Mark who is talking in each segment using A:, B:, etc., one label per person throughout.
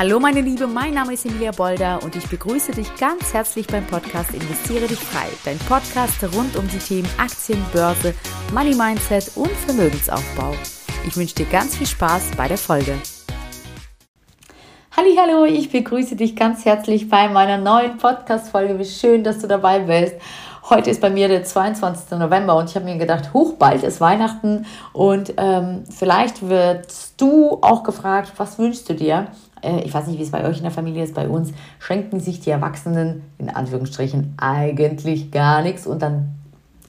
A: Hallo meine Liebe, mein Name ist Emilia Bolder und ich begrüße dich ganz herzlich beim Podcast Investiere dich frei. Dein Podcast rund um die Themen Aktien, Börse, Money Mindset und Vermögensaufbau. Ich wünsche dir ganz viel Spaß bei der Folge. Hallo, ich begrüße dich ganz herzlich bei meiner neuen Podcast-Folge. Wie schön, dass du dabei bist. Heute ist bei mir der 22. November und ich habe mir gedacht, hoch, bald ist Weihnachten und ähm, vielleicht wirst du auch gefragt, was wünschst du dir? Äh, ich weiß nicht, wie es bei euch in der Familie ist, bei uns schenken sich die Erwachsenen in Anführungsstrichen eigentlich gar nichts und dann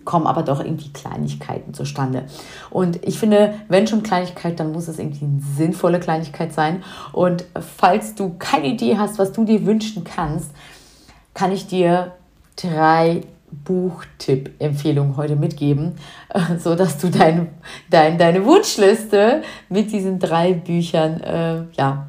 A: kommen aber doch irgendwie Kleinigkeiten zustande. Und ich finde, wenn schon Kleinigkeit, dann muss es irgendwie eine sinnvolle Kleinigkeit sein. Und falls du keine Idee hast, was du dir wünschen kannst, kann ich dir drei Buchtipp-Empfehlung heute mitgeben, so dass du dein, dein, deine Wunschliste mit diesen drei Büchern äh, ja,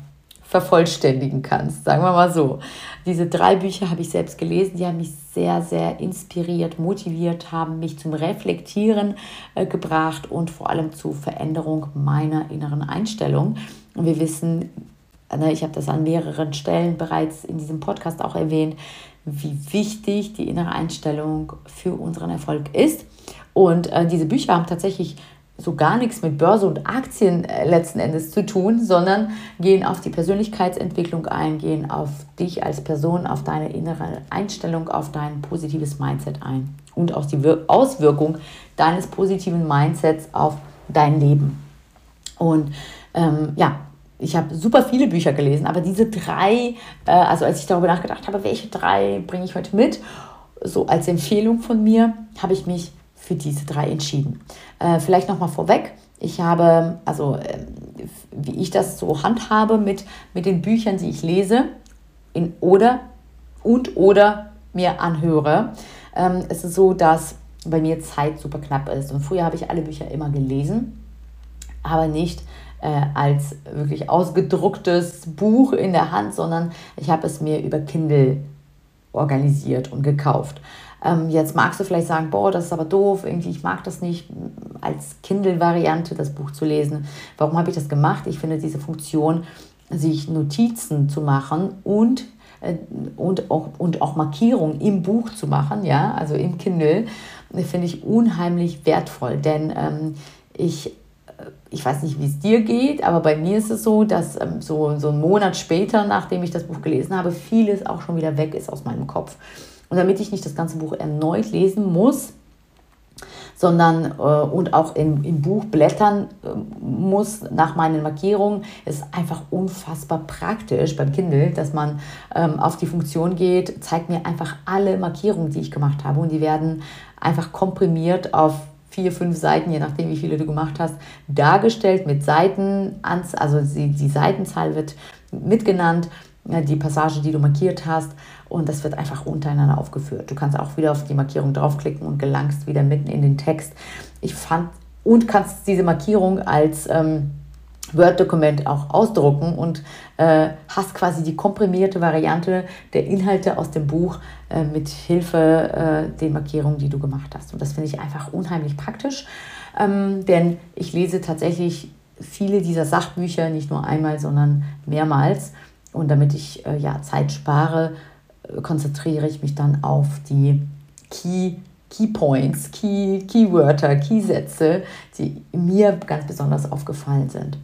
A: vervollständigen kannst, sagen wir mal so. Diese drei Bücher habe ich selbst gelesen, die haben mich sehr, sehr inspiriert, motiviert, haben mich zum Reflektieren äh, gebracht und vor allem zur Veränderung meiner inneren Einstellung. Und wir wissen, ne, ich habe das an mehreren Stellen bereits in diesem Podcast auch erwähnt, wie wichtig die innere Einstellung für unseren Erfolg ist. Und äh, diese Bücher haben tatsächlich so gar nichts mit Börse und Aktien äh, letzten Endes zu tun, sondern gehen auf die Persönlichkeitsentwicklung ein, gehen auf dich als Person, auf deine innere Einstellung, auf dein positives Mindset ein und auf die Wir Auswirkung deines positiven Mindsets auf dein Leben. Und ähm, ja, ich habe super viele Bücher gelesen, aber diese drei, äh, also als ich darüber nachgedacht habe, welche drei bringe ich heute mit, so als Empfehlung von mir, habe ich mich für diese drei entschieden. Äh, vielleicht nochmal vorweg. Ich habe, also äh, wie ich das so handhabe mit, mit den Büchern, die ich lese in, oder und oder mir anhöre. Ähm, es ist so, dass bei mir Zeit super knapp ist. Und früher habe ich alle Bücher immer gelesen, aber nicht äh, als wirklich ausgedrucktes Buch in der Hand, sondern ich habe es mir über Kindle organisiert und gekauft. Ähm, jetzt magst du vielleicht sagen, boah, das ist aber doof, irgendwie, ich mag das nicht, als Kindle-Variante das Buch zu lesen. Warum habe ich das gemacht? Ich finde diese Funktion, sich Notizen zu machen und äh, und auch, und auch Markierungen im Buch zu machen, ja, also im Kindle, finde ich unheimlich wertvoll, denn ähm, ich ich weiß nicht, wie es dir geht, aber bei mir ist es so, dass ähm, so, so einen Monat später, nachdem ich das Buch gelesen habe, vieles auch schon wieder weg ist aus meinem Kopf. Und damit ich nicht das ganze Buch erneut lesen muss, sondern äh, und auch in, im Buch blättern äh, muss nach meinen Markierungen. Ist einfach unfassbar praktisch beim Kindle, dass man ähm, auf die Funktion geht, zeigt mir einfach alle Markierungen, die ich gemacht habe und die werden einfach komprimiert auf vier, fünf Seiten, je nachdem, wie viele du gemacht hast, dargestellt mit Seiten, also die, die Seitenzahl wird mitgenannt, die Passage, die du markiert hast und das wird einfach untereinander aufgeführt. Du kannst auch wieder auf die Markierung draufklicken und gelangst wieder mitten in den Text. Ich fand und kannst diese Markierung als ähm, Word-Dokument auch ausdrucken und äh, hast quasi die komprimierte Variante der Inhalte aus dem Buch äh, mit Hilfe äh, den Markierungen, die du gemacht hast. Und das finde ich einfach unheimlich praktisch, ähm, denn ich lese tatsächlich viele dieser Sachbücher nicht nur einmal, sondern mehrmals. Und damit ich äh, ja, Zeit spare, äh, konzentriere ich mich dann auf die Key Key Points, Key, Keywörter, Keysätze, die mir ganz besonders aufgefallen sind.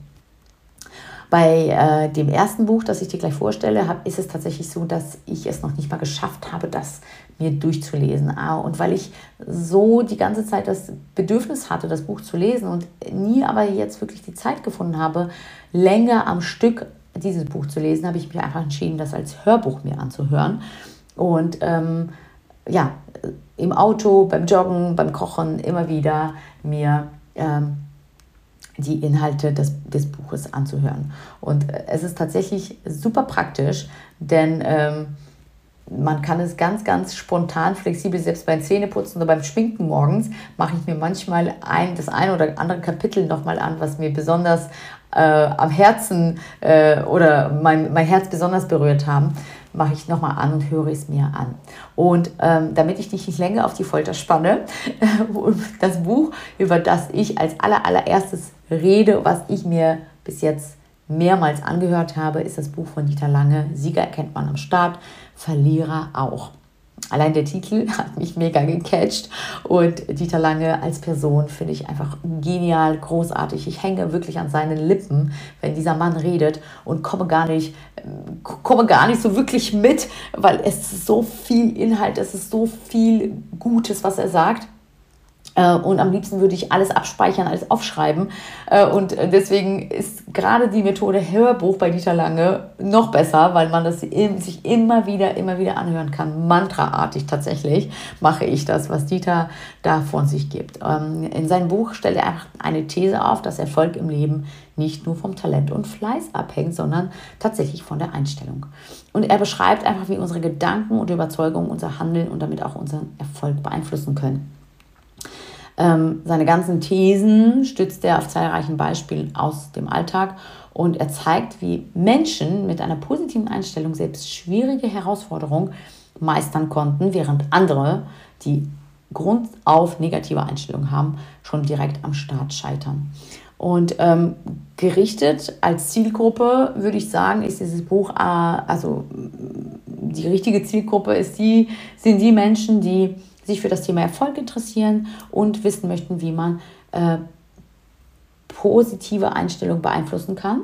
A: Bei äh, dem ersten Buch, das ich dir gleich vorstelle, hab, ist es tatsächlich so, dass ich es noch nicht mal geschafft habe, das mir durchzulesen. Ah, und weil ich so die ganze Zeit das Bedürfnis hatte, das Buch zu lesen und nie aber jetzt wirklich die Zeit gefunden habe, länger am Stück dieses Buch zu lesen, habe ich mich einfach entschieden, das als Hörbuch mir anzuhören. Und ähm, ja, im Auto, beim Joggen, beim Kochen immer wieder mir ähm, die Inhalte des, des Buches anzuhören. Und äh, es ist tatsächlich super praktisch, denn ähm, man kann es ganz, ganz spontan, flexibel, selbst beim Zähneputzen oder beim Schminken morgens, mache ich mir manchmal ein, das eine oder andere Kapitel nochmal an, was mir besonders äh, am Herzen äh, oder mein, mein Herz besonders berührt haben mache ich nochmal an und höre es mir an. Und ähm, damit ich dich nicht länger auf die Folter spanne, das Buch, über das ich als aller, allererstes rede, was ich mir bis jetzt mehrmals angehört habe, ist das Buch von Dieter Lange. Sieger erkennt man am Start, Verlierer auch. Allein der Titel hat mich mega gecatcht und Dieter Lange als Person finde ich einfach genial, großartig. Ich hänge wirklich an seinen Lippen, wenn dieser Mann redet und komme gar nicht, komme gar nicht so wirklich mit, weil es ist so viel Inhalt, es ist so viel Gutes, was er sagt. Äh, und am liebsten würde ich alles abspeichern, alles aufschreiben. Äh, und deswegen ist gerade die Methode Hörbuch bei Dieter Lange noch besser, weil man das sich immer wieder, immer wieder anhören kann. Mantraartig tatsächlich mache ich das, was Dieter da von sich gibt. Ähm, in seinem Buch stellt er eine These auf, dass Erfolg im Leben nicht nur vom Talent und Fleiß abhängt, sondern tatsächlich von der Einstellung. Und er beschreibt einfach, wie unsere Gedanken und Überzeugungen unser Handeln und damit auch unseren Erfolg beeinflussen können. Ähm, seine ganzen Thesen stützt er auf zahlreichen Beispielen aus dem Alltag und er zeigt, wie Menschen mit einer positiven Einstellung selbst schwierige Herausforderungen meistern konnten, während andere, die Grund auf negative Einstellungen haben, schon direkt am Start scheitern. Und ähm, gerichtet als Zielgruppe würde ich sagen, ist dieses Buch, äh, also die richtige Zielgruppe ist die, sind die Menschen, die sich für das Thema Erfolg interessieren und wissen möchten, wie man äh, positive Einstellung beeinflussen kann.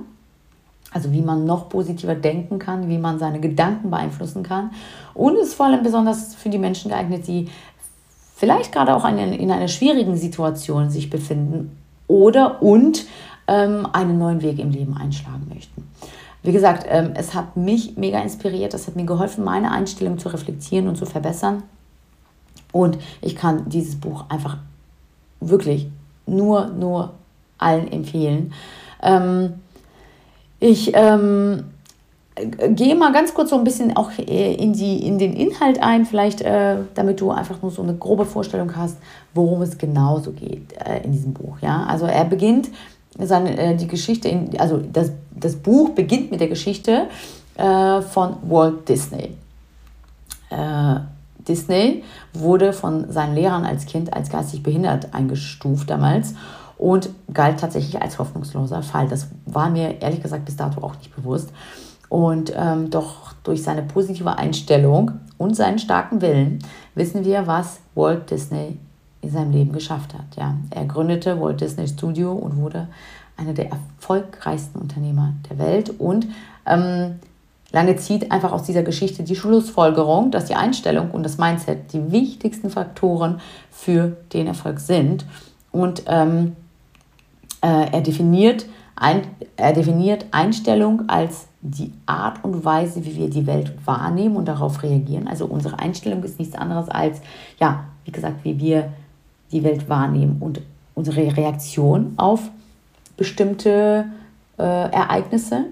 A: Also wie man noch positiver denken kann, wie man seine Gedanken beeinflussen kann. Und es ist vor allem besonders für die Menschen geeignet, die vielleicht gerade auch in, in einer schwierigen Situation sich befinden oder und ähm, einen neuen Weg im Leben einschlagen möchten. Wie gesagt, ähm, es hat mich mega inspiriert, es hat mir geholfen, meine Einstellung zu reflektieren und zu verbessern. Und ich kann dieses Buch einfach wirklich nur, nur allen empfehlen. Ähm, ich ähm, gehe mal ganz kurz so ein bisschen auch äh, in, die, in den Inhalt ein, vielleicht äh, damit du einfach nur so eine grobe Vorstellung hast, worum es genauso geht äh, in diesem Buch. Ja? Also er beginnt seine, äh, die Geschichte, in, also das, das Buch beginnt mit der Geschichte äh, von Walt Disney. Disney wurde von seinen Lehrern als Kind als geistig behindert eingestuft damals und galt tatsächlich als hoffnungsloser Fall. Das war mir ehrlich gesagt bis dato auch nicht bewusst. Und ähm, doch durch seine positive Einstellung und seinen starken Willen wissen wir, was Walt Disney in seinem Leben geschafft hat. Ja, er gründete Walt Disney Studio und wurde einer der erfolgreichsten Unternehmer der Welt und ähm, Lange zieht einfach aus dieser Geschichte die Schlussfolgerung, dass die Einstellung und das Mindset die wichtigsten Faktoren für den Erfolg sind. Und ähm, äh, er, definiert ein, er definiert Einstellung als die Art und Weise, wie wir die Welt wahrnehmen und darauf reagieren. Also unsere Einstellung ist nichts anderes als, ja, wie gesagt, wie wir die Welt wahrnehmen und unsere Reaktion auf bestimmte äh, Ereignisse.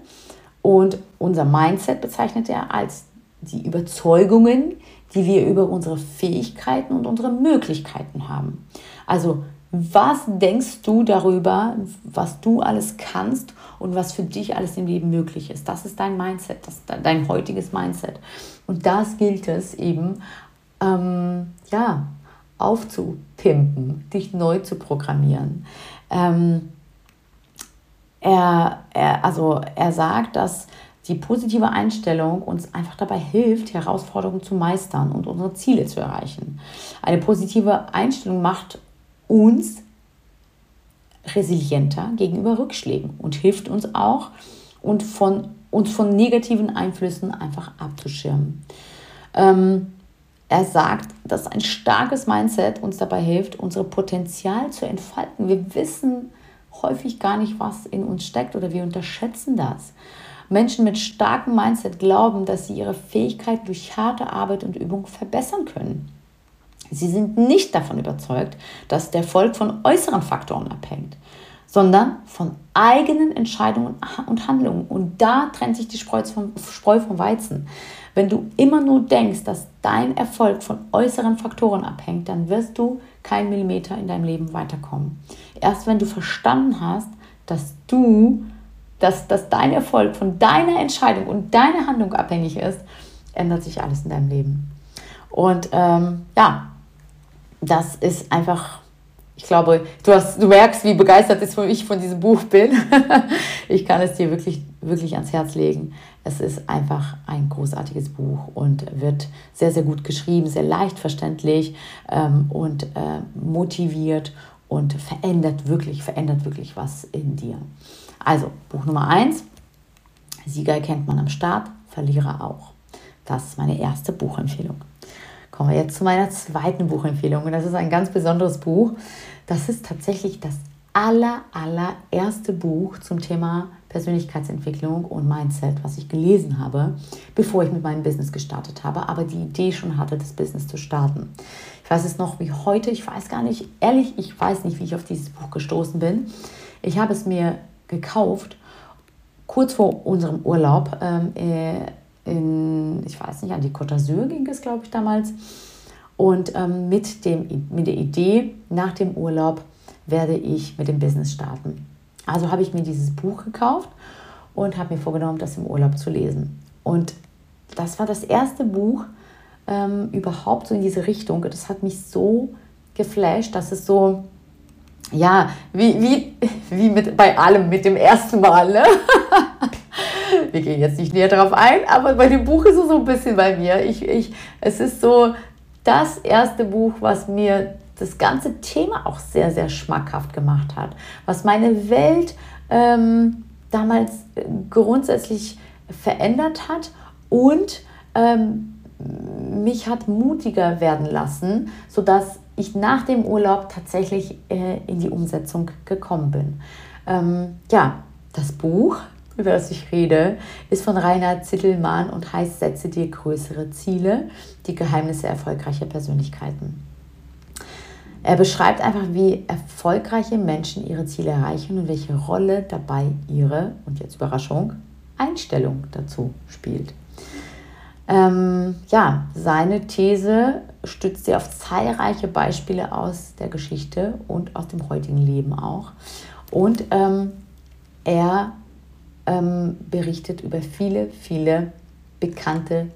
A: Und unser Mindset bezeichnet er als die Überzeugungen, die wir über unsere Fähigkeiten und unsere Möglichkeiten haben. Also was denkst du darüber, was du alles kannst und was für dich alles im Leben möglich ist? Das ist dein Mindset, das dein heutiges Mindset. Und das gilt es eben, ähm, ja, aufzupimpen, dich neu zu programmieren. Ähm, er, er, also er sagt, dass die positive Einstellung uns einfach dabei hilft, Herausforderungen zu meistern und unsere Ziele zu erreichen. Eine positive Einstellung macht uns resilienter gegenüber Rückschlägen und hilft uns auch, und von, uns von negativen Einflüssen einfach abzuschirmen. Ähm, er sagt, dass ein starkes Mindset uns dabei hilft, unser Potenzial zu entfalten. Wir wissen, häufig gar nicht, was in uns steckt oder wir unterschätzen das. Menschen mit starkem Mindset glauben, dass sie ihre Fähigkeit durch harte Arbeit und Übung verbessern können. Sie sind nicht davon überzeugt, dass der Erfolg von äußeren Faktoren abhängt, sondern von eigenen Entscheidungen und Handlungen. Und da trennt sich die Spreu vom, Weizen. Wenn du immer nur denkst, dass dein Erfolg von äußeren Faktoren abhängt, dann wirst du kein Millimeter in deinem Leben weiterkommen. Erst wenn du verstanden hast, dass du, dass, dass dein Erfolg von deiner Entscheidung und deiner Handlung abhängig ist, ändert sich alles in deinem Leben. Und ähm, ja, das ist einfach ich glaube, du, hast, du merkst, wie begeistert ich von diesem Buch bin. ich kann es dir wirklich, wirklich ans Herz legen. Es ist einfach ein großartiges Buch und wird sehr, sehr gut geschrieben, sehr leicht verständlich ähm, und äh, motiviert und verändert wirklich, verändert wirklich was in dir. Also, Buch Nummer 1. Sieger kennt man am Start, Verlierer auch. Das ist meine erste Buchempfehlung. Kommen wir jetzt zu meiner zweiten Buchempfehlung. Und das ist ein ganz besonderes Buch. Das ist tatsächlich das aller, allererste Buch zum Thema Persönlichkeitsentwicklung und Mindset, was ich gelesen habe, bevor ich mit meinem Business gestartet habe, aber die Idee schon hatte, das Business zu starten. Weiß es noch wie heute, ich weiß gar nicht, ehrlich, ich weiß nicht, wie ich auf dieses Buch gestoßen bin. Ich habe es mir gekauft, kurz vor unserem Urlaub. Ähm, äh, in, ich weiß nicht, an die Côte d'Azur ging es, glaube ich, damals. Und ähm, mit, dem, mit der Idee, nach dem Urlaub werde ich mit dem Business starten. Also habe ich mir dieses Buch gekauft und habe mir vorgenommen, das im Urlaub zu lesen. Und das war das erste Buch ähm, überhaupt so in diese Richtung. Das hat mich so geflasht, dass es so, ja, wie, wie, wie mit, bei allem mit dem ersten Mal. Ne? Wir gehen jetzt nicht näher darauf ein, aber bei dem Buch ist es so ein bisschen bei mir. Ich, ich, es ist so das erste Buch, was mir das ganze Thema auch sehr, sehr schmackhaft gemacht hat, was meine Welt ähm, damals grundsätzlich verändert hat und ähm, mich hat mutiger werden lassen, sodass ich nach dem Urlaub tatsächlich äh, in die Umsetzung gekommen bin. Ähm, ja, das Buch über das ich rede, ist von Reinhard Zittelmann und heißt Setze dir größere Ziele, die Geheimnisse erfolgreicher Persönlichkeiten. Er beschreibt einfach, wie erfolgreiche Menschen ihre Ziele erreichen und welche Rolle dabei ihre, und jetzt Überraschung, Einstellung dazu spielt. Ähm, ja, seine These stützt sie auf zahlreiche Beispiele aus der Geschichte und aus dem heutigen Leben auch. Und ähm, er ähm, berichtet über viele, viele bekannte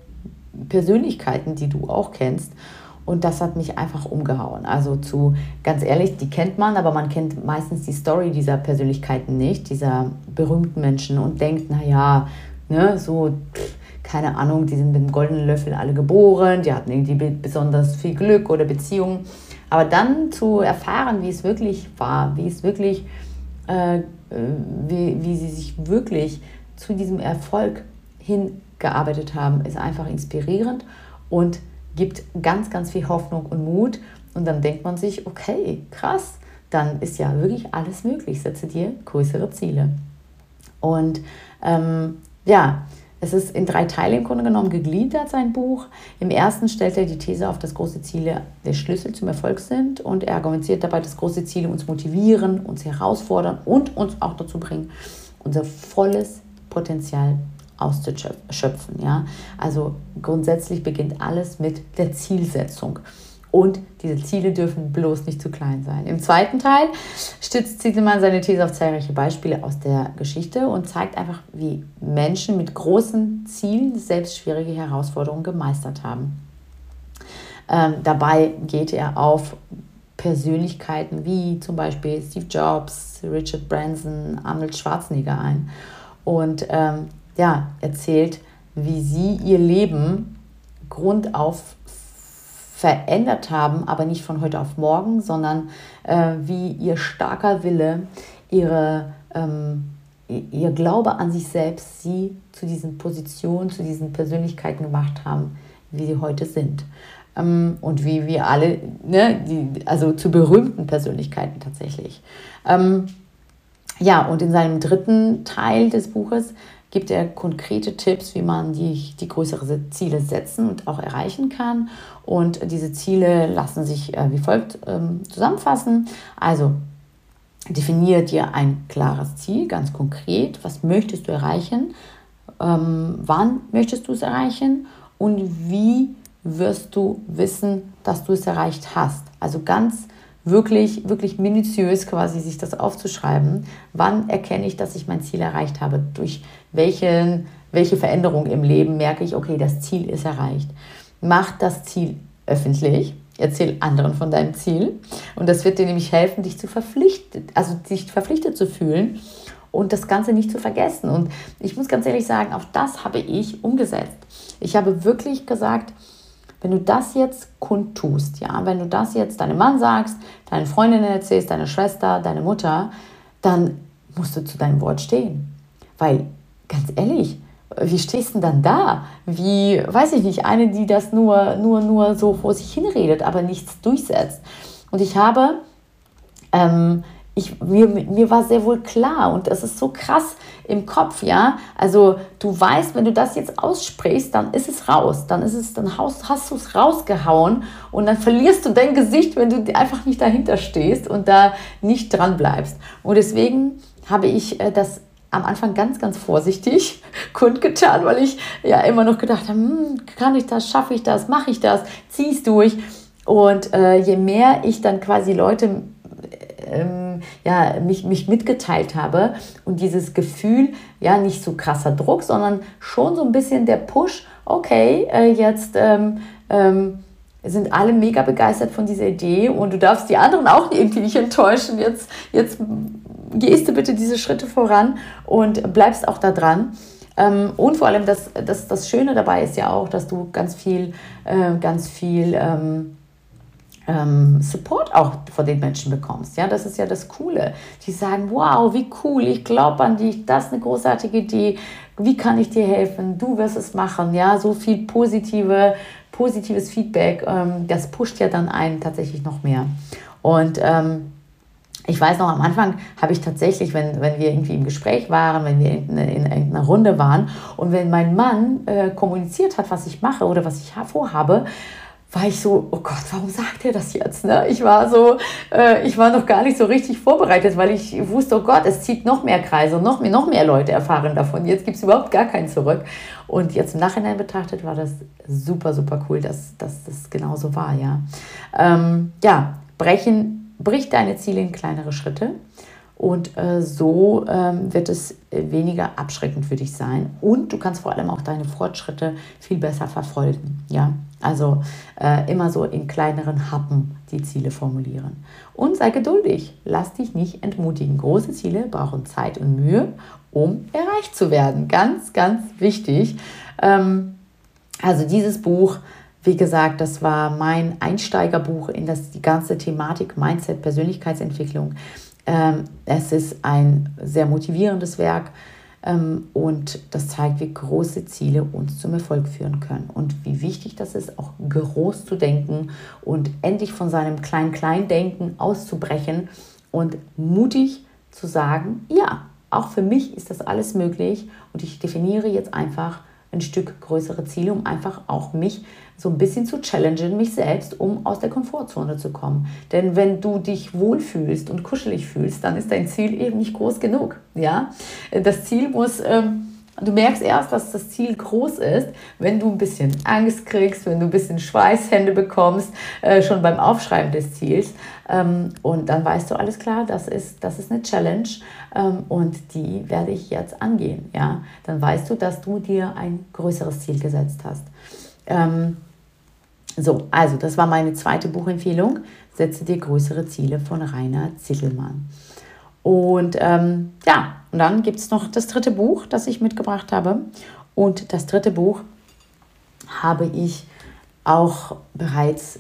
A: Persönlichkeiten, die du auch kennst. Und das hat mich einfach umgehauen. Also zu, ganz ehrlich, die kennt man, aber man kennt meistens die Story dieser Persönlichkeiten nicht, dieser berühmten Menschen und denkt, naja, ne, so, keine Ahnung, die sind mit dem goldenen Löffel alle geboren, die hatten irgendwie besonders viel Glück oder Beziehungen. Aber dann zu erfahren, wie es wirklich war, wie es wirklich äh, wie, wie sie sich wirklich zu diesem Erfolg hingearbeitet haben, ist einfach inspirierend und gibt ganz, ganz viel Hoffnung und Mut. Und dann denkt man sich, okay, krass, dann ist ja wirklich alles möglich. Setze dir größere Ziele. Und ähm, ja, es ist in drei Teile im Grunde genommen gegliedert, sein Buch. Im ersten stellt er die These auf, dass große Ziele der Schlüssel zum Erfolg sind und er argumentiert dabei, dass große Ziele uns motivieren, uns herausfordern und uns auch dazu bringen, unser volles Potenzial auszuschöpfen. Ja? Also grundsätzlich beginnt alles mit der Zielsetzung. Und diese Ziele dürfen bloß nicht zu klein sein. Im zweiten Teil stützt Zietelmann seine These auf zahlreiche Beispiele aus der Geschichte und zeigt einfach, wie Menschen mit großen Zielen selbst schwierige Herausforderungen gemeistert haben. Ähm, dabei geht er auf Persönlichkeiten wie zum Beispiel Steve Jobs, Richard Branson, Arnold Schwarzenegger ein und ähm, ja, erzählt, wie sie ihr Leben grundauf verändert haben, aber nicht von heute auf morgen, sondern äh, wie ihr starker Wille, ihre, ähm, ihr Glaube an sich selbst sie zu diesen Positionen, zu diesen Persönlichkeiten gemacht haben, wie sie heute sind. Ähm, und wie wir alle, ne, die, also zu berühmten Persönlichkeiten tatsächlich. Ähm, ja, und in seinem dritten Teil des Buches gibt er konkrete Tipps, wie man die, die größere Ziele setzen und auch erreichen kann. Und diese Ziele lassen sich äh, wie folgt ähm, zusammenfassen. Also definiere dir ein klares Ziel, ganz konkret. Was möchtest du erreichen? Ähm, wann möchtest du es erreichen? Und wie wirst du wissen, dass du es erreicht hast? Also ganz wirklich, wirklich minutiös quasi sich das aufzuschreiben. Wann erkenne ich, dass ich mein Ziel erreicht habe? Durch welchen, welche Veränderung im Leben merke ich, okay, das Ziel ist erreicht. Mach das Ziel öffentlich. Erzähl anderen von deinem Ziel. Und das wird dir nämlich helfen, dich zu verpflichtet, also dich verpflichtet zu fühlen und das Ganze nicht zu vergessen. Und ich muss ganz ehrlich sagen, auch das habe ich umgesetzt. Ich habe wirklich gesagt, wenn du das jetzt kundtust, ja, wenn du das jetzt deinem Mann sagst, deinen Freundinnen erzählst, deine Schwester, deine Mutter, dann musst du zu deinem Wort stehen. Weil, ganz ehrlich, wie stehst du denn dann da? Wie, weiß ich nicht, eine, die das nur, nur, nur so vor sich hinredet, aber nichts durchsetzt. Und ich habe ähm, ich, mir, mir war sehr wohl klar und das ist so krass im Kopf, ja. Also du weißt, wenn du das jetzt aussprichst, dann ist es raus, dann ist es, dann hast, hast du es rausgehauen und dann verlierst du dein Gesicht, wenn du einfach nicht dahinter stehst und da nicht dran bleibst. Und deswegen habe ich äh, das am Anfang ganz, ganz vorsichtig kundgetan, weil ich ja immer noch gedacht habe, hm, kann ich das, schaffe ich das, mache ich das, ziehe es durch. Und äh, je mehr ich dann quasi Leute ähm, ja, mich, mich mitgeteilt habe und dieses Gefühl, ja, nicht so krasser Druck, sondern schon so ein bisschen der Push, okay, äh, jetzt ähm, ähm, sind alle mega begeistert von dieser Idee und du darfst die anderen auch irgendwie nicht enttäuschen. Jetzt, jetzt gehst du bitte diese Schritte voran und bleibst auch da dran. Ähm, und vor allem das, das, das Schöne dabei ist ja auch, dass du ganz viel, äh, ganz viel ähm, ähm, Support auch von den Menschen bekommst. Ja, das ist ja das Coole. Die sagen, wow, wie cool, ich glaube an dich, das ist eine großartige Idee. Wie kann ich dir helfen? Du wirst es machen. Ja, so viel positive, positives Feedback, ähm, das pusht ja dann einen tatsächlich noch mehr. Und ähm, ich weiß noch, am Anfang habe ich tatsächlich, wenn, wenn wir irgendwie im Gespräch waren, wenn wir in, in, in irgendeiner Runde waren und wenn mein Mann äh, kommuniziert hat, was ich mache oder was ich vorhabe, war ich so, oh Gott, warum sagt er das jetzt? Ne? Ich war so, äh, ich war noch gar nicht so richtig vorbereitet, weil ich wusste, oh Gott, es zieht noch mehr Kreise und noch mehr, noch mehr Leute erfahren davon. Jetzt gibt es überhaupt gar keinen zurück. Und jetzt im Nachhinein betrachtet war das super, super cool, dass, dass das genauso war, ja. Ähm, ja, brechen, brich deine Ziele in kleinere Schritte. Und äh, so ähm, wird es weniger abschreckend für dich sein. Und du kannst vor allem auch deine Fortschritte viel besser verfolgen. Ja? Also äh, immer so in kleineren Happen die Ziele formulieren. Und sei geduldig. Lass dich nicht entmutigen. Große Ziele brauchen Zeit und Mühe, um erreicht zu werden. Ganz, ganz wichtig. Ähm, also dieses Buch wie gesagt, das war mein Einsteigerbuch in das, die ganze Thematik Mindset, Persönlichkeitsentwicklung. Ähm, es ist ein sehr motivierendes Werk ähm, und das zeigt, wie große Ziele uns zum Erfolg führen können und wie wichtig das ist, auch groß zu denken und endlich von seinem Klein-Klein-Denken auszubrechen und mutig zu sagen, ja, auch für mich ist das alles möglich und ich definiere jetzt einfach ein Stück größere Ziele, um einfach auch mich so ein bisschen zu challengen, mich selbst, um aus der Komfortzone zu kommen. Denn wenn du dich wohlfühlst und kuschelig fühlst, dann ist dein Ziel eben nicht groß genug. Ja? Das Ziel muss... Ähm, Du merkst erst, dass das Ziel groß ist, wenn du ein bisschen Angst kriegst, wenn du ein bisschen Schweißhände bekommst, äh, schon beim Aufschreiben des Ziels. Ähm, und dann weißt du, alles klar, das ist, das ist eine Challenge ähm, und die werde ich jetzt angehen. Ja? Dann weißt du, dass du dir ein größeres Ziel gesetzt hast. Ähm, so, also das war meine zweite Buchempfehlung. Setze dir größere Ziele von Rainer Zittelmann. Und ähm, ja, und dann gibt es noch das dritte Buch, das ich mitgebracht habe. Und das dritte Buch habe ich auch bereits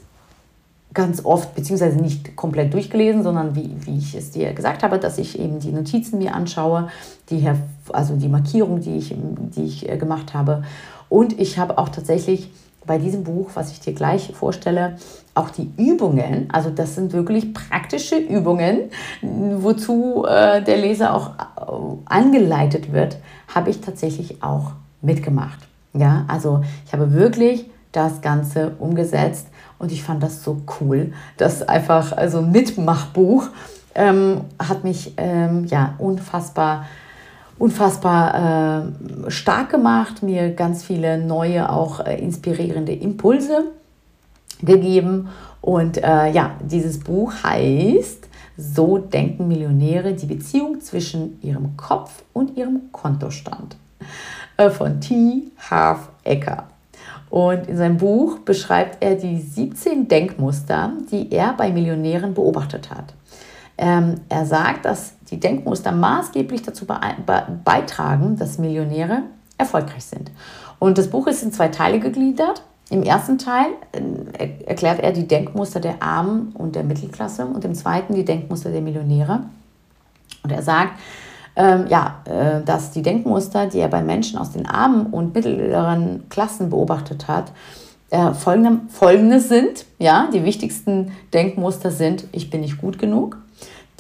A: ganz oft, beziehungsweise nicht komplett durchgelesen, sondern wie, wie ich es dir gesagt habe, dass ich eben die Notizen mir anschaue, die, also die Markierung, die ich, die ich äh, gemacht habe. Und ich habe auch tatsächlich bei diesem Buch, was ich dir gleich vorstelle, auch die Übungen, also das sind wirklich praktische Übungen, wozu äh, der Leser auch äh, angeleitet wird, habe ich tatsächlich auch mitgemacht. Ja, also ich habe wirklich das Ganze umgesetzt und ich fand das so cool. Das einfach, also ein Mitmachbuch ähm, hat mich ähm, ja unfassbar unfassbar äh, stark gemacht, mir ganz viele neue, auch äh, inspirierende Impulse gegeben. Und äh, ja, dieses Buch heißt So denken Millionäre die Beziehung zwischen ihrem Kopf und ihrem Kontostand äh, von T. Half Ecker. Und in seinem Buch beschreibt er die 17 Denkmuster, die er bei Millionären beobachtet hat. Ähm, er sagt, dass die Denkmuster maßgeblich dazu beitragen, dass Millionäre erfolgreich sind. Und das Buch ist in zwei Teile gegliedert. Im ersten Teil äh, erklärt er die Denkmuster der Armen und der Mittelklasse und im zweiten die Denkmuster der Millionäre. Und er sagt, ähm, ja, äh, dass die Denkmuster, die er bei Menschen aus den armen und mittleren Klassen beobachtet hat, äh, folgende, folgende sind. Ja, die wichtigsten Denkmuster sind, ich bin nicht gut genug.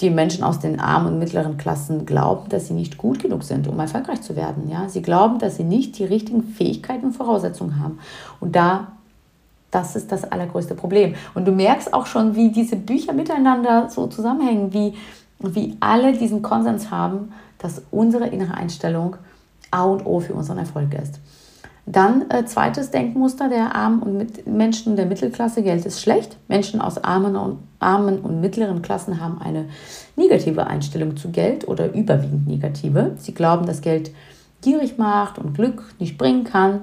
A: Die Menschen aus den armen und mittleren Klassen glauben, dass sie nicht gut genug sind, um erfolgreich zu werden. Ja? Sie glauben, dass sie nicht die richtigen Fähigkeiten und Voraussetzungen haben. Und da, das ist das allergrößte Problem. Und du merkst auch schon, wie diese Bücher miteinander so zusammenhängen, wie, wie alle diesen Konsens haben, dass unsere innere Einstellung A und O für unseren Erfolg ist. Dann äh, zweites Denkmuster der armen und mit Menschen der Mittelklasse, Geld ist schlecht. Menschen aus armen und, armen und mittleren Klassen haben eine negative Einstellung zu Geld oder überwiegend negative. Sie glauben, dass Geld gierig macht und Glück nicht bringen kann.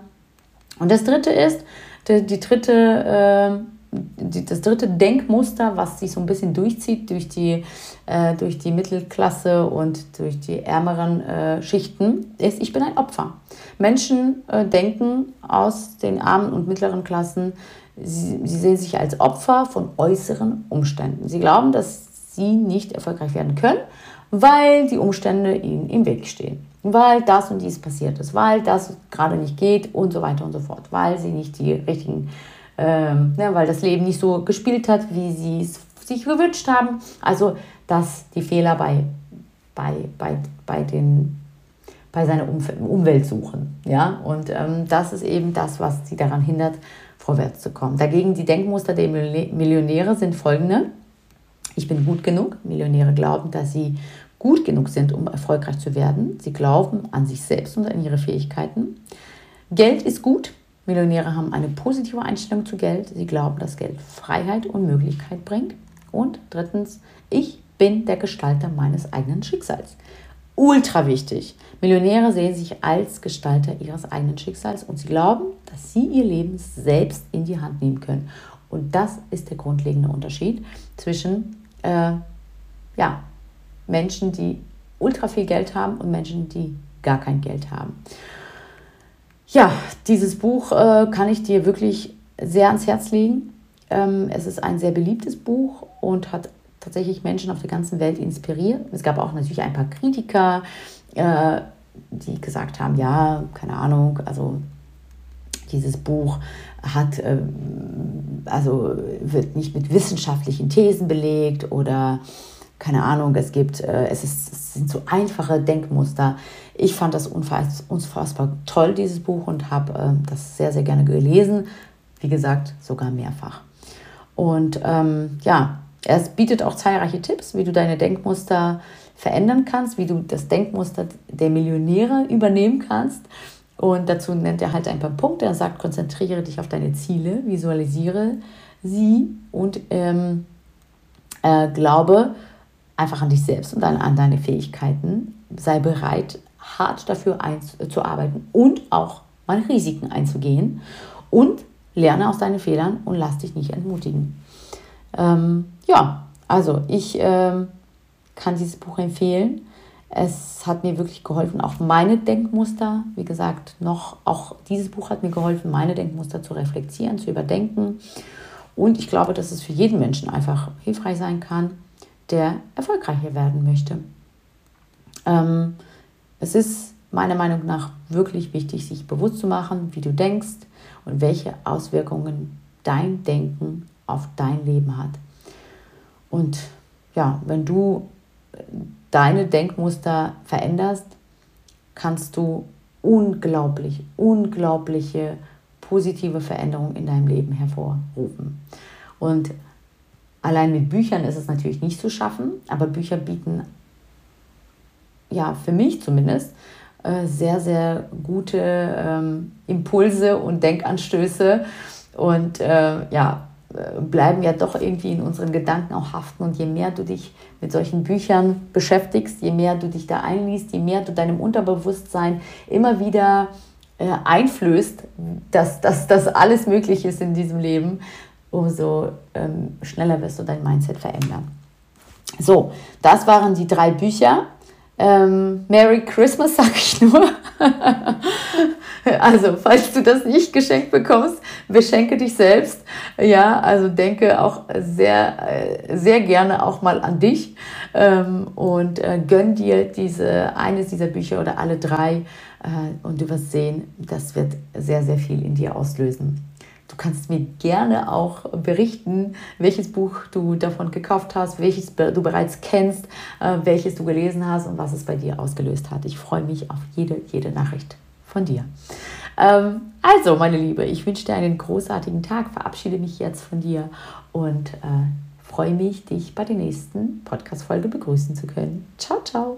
A: Und das dritte ist, die, die dritte äh, das dritte Denkmuster, was sich so ein bisschen durchzieht durch die, äh, durch die Mittelklasse und durch die ärmeren äh, Schichten, ist, ich bin ein Opfer. Menschen äh, denken aus den armen und mittleren Klassen, sie, sie sehen sich als Opfer von äußeren Umständen. Sie glauben, dass sie nicht erfolgreich werden können, weil die Umstände ihnen im Weg stehen. Weil das und dies passiert ist, weil das gerade nicht geht und so weiter und so fort, weil sie nicht die richtigen ähm, ne, weil das Leben nicht so gespielt hat, wie sie es sich gewünscht haben. Also, dass die Fehler bei, bei, bei, bei, den, bei seiner Umf Umwelt suchen. Ja? Und ähm, das ist eben das, was sie daran hindert, vorwärts zu kommen. Dagegen die Denkmuster der Millionäre sind folgende. Ich bin gut genug. Millionäre glauben, dass sie gut genug sind, um erfolgreich zu werden. Sie glauben an sich selbst und an ihre Fähigkeiten. Geld ist gut. Millionäre haben eine positive Einstellung zu Geld. Sie glauben, dass Geld Freiheit und Möglichkeit bringt. Und drittens, ich bin der Gestalter meines eigenen Schicksals. Ultra wichtig. Millionäre sehen sich als Gestalter ihres eigenen Schicksals und sie glauben, dass sie ihr Leben selbst in die Hand nehmen können. Und das ist der grundlegende Unterschied zwischen äh, ja, Menschen, die ultra viel Geld haben und Menschen, die gar kein Geld haben. Ja, dieses Buch äh, kann ich dir wirklich sehr ans Herz legen. Ähm, es ist ein sehr beliebtes Buch und hat tatsächlich Menschen auf der ganzen Welt inspiriert. Es gab auch natürlich ein paar Kritiker, äh, die gesagt haben, ja, keine Ahnung, also dieses Buch hat, äh, also wird nicht mit wissenschaftlichen Thesen belegt oder keine Ahnung, es gibt, äh, es, ist, es sind so einfache Denkmuster. Ich fand das unfassbar toll, dieses Buch, und habe äh, das sehr, sehr gerne gelesen. Wie gesagt, sogar mehrfach. Und ähm, ja, es bietet auch zahlreiche Tipps, wie du deine Denkmuster verändern kannst, wie du das Denkmuster der Millionäre übernehmen kannst. Und dazu nennt er halt ein paar Punkte. Er sagt, konzentriere dich auf deine Ziele, visualisiere sie und ähm, äh, glaube einfach an dich selbst und an, deine Fähigkeiten. Sei bereit, hart dafür zu arbeiten und auch mal Risiken einzugehen und lerne aus deinen Fehlern und lass dich nicht entmutigen. Ähm, ja, also ich ähm, kann dieses Buch empfehlen. Es hat mir wirklich geholfen, auch meine Denkmuster, wie gesagt, noch auch dieses Buch hat mir geholfen, meine Denkmuster zu reflektieren, zu überdenken. Und ich glaube, dass es für jeden Menschen einfach hilfreich sein kann, der erfolgreicher werden möchte. Ähm, es ist meiner Meinung nach wirklich wichtig, sich bewusst zu machen, wie du denkst und welche Auswirkungen dein Denken auf dein Leben hat. Und ja, wenn du deine Denkmuster veränderst, kannst du unglaublich, unglaubliche positive Veränderungen in deinem Leben hervorrufen. Und allein mit Büchern ist es natürlich nicht zu schaffen, aber Bücher bieten ja, für mich zumindest, äh, sehr, sehr gute ähm, Impulse und Denkanstöße und äh, ja, äh, bleiben ja doch irgendwie in unseren Gedanken auch haften. Und je mehr du dich mit solchen Büchern beschäftigst, je mehr du dich da einliest, je mehr du deinem Unterbewusstsein immer wieder äh, einflößt, dass, dass das alles möglich ist in diesem Leben, umso ähm, schneller wirst du dein Mindset verändern. So, das waren die drei Bücher. Ähm, Merry Christmas, sag ich nur. also, falls du das nicht geschenkt bekommst, beschenke dich selbst. Ja, also denke auch sehr, äh, sehr gerne auch mal an dich ähm, und äh, gönn dir diese, eines dieser Bücher oder alle drei äh, und du wirst sehen, das wird sehr, sehr viel in dir auslösen. Du kannst mir gerne auch berichten, welches Buch du davon gekauft hast, welches du bereits kennst, äh, welches du gelesen hast und was es bei dir ausgelöst hat. Ich freue mich auf jede, jede Nachricht von dir. Ähm, also, meine Liebe, ich wünsche dir einen großartigen Tag, verabschiede mich jetzt von dir und äh, freue mich, dich bei der nächsten Podcast-Folge begrüßen zu können. Ciao, ciao.